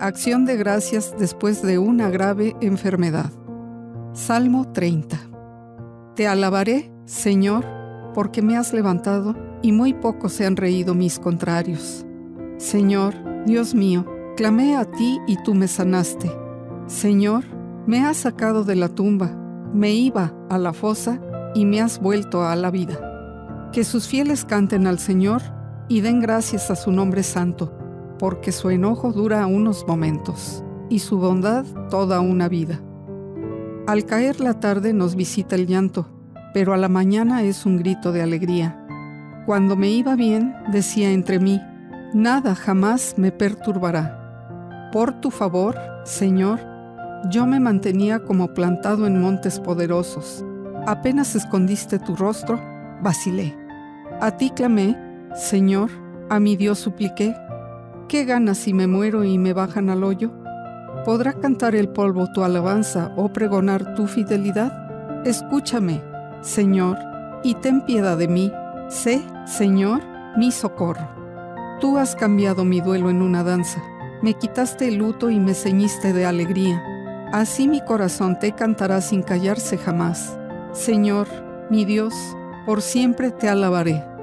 Acción de gracias después de una grave enfermedad. Salmo 30. Te alabaré, Señor, porque me has levantado y muy pocos se han reído mis contrarios. Señor, Dios mío, clamé a ti y tú me sanaste. Señor, me has sacado de la tumba, me iba a la fosa y me has vuelto a la vida. Que sus fieles canten al Señor y den gracias a su nombre santo porque su enojo dura unos momentos y su bondad toda una vida. Al caer la tarde nos visita el llanto, pero a la mañana es un grito de alegría. Cuando me iba bien, decía entre mí, nada jamás me perturbará. Por tu favor, Señor, yo me mantenía como plantado en montes poderosos. Apenas escondiste tu rostro, vacilé. A ti clamé, Señor, a mi Dios supliqué, ¿Qué ganas si me muero y me bajan al hoyo? ¿Podrá cantar el polvo tu alabanza o pregonar tu fidelidad? Escúchame, Señor, y ten piedad de mí. Sé, Señor, mi socorro. Tú has cambiado mi duelo en una danza. Me quitaste el luto y me ceñiste de alegría. Así mi corazón te cantará sin callarse jamás. Señor, mi Dios, por siempre te alabaré.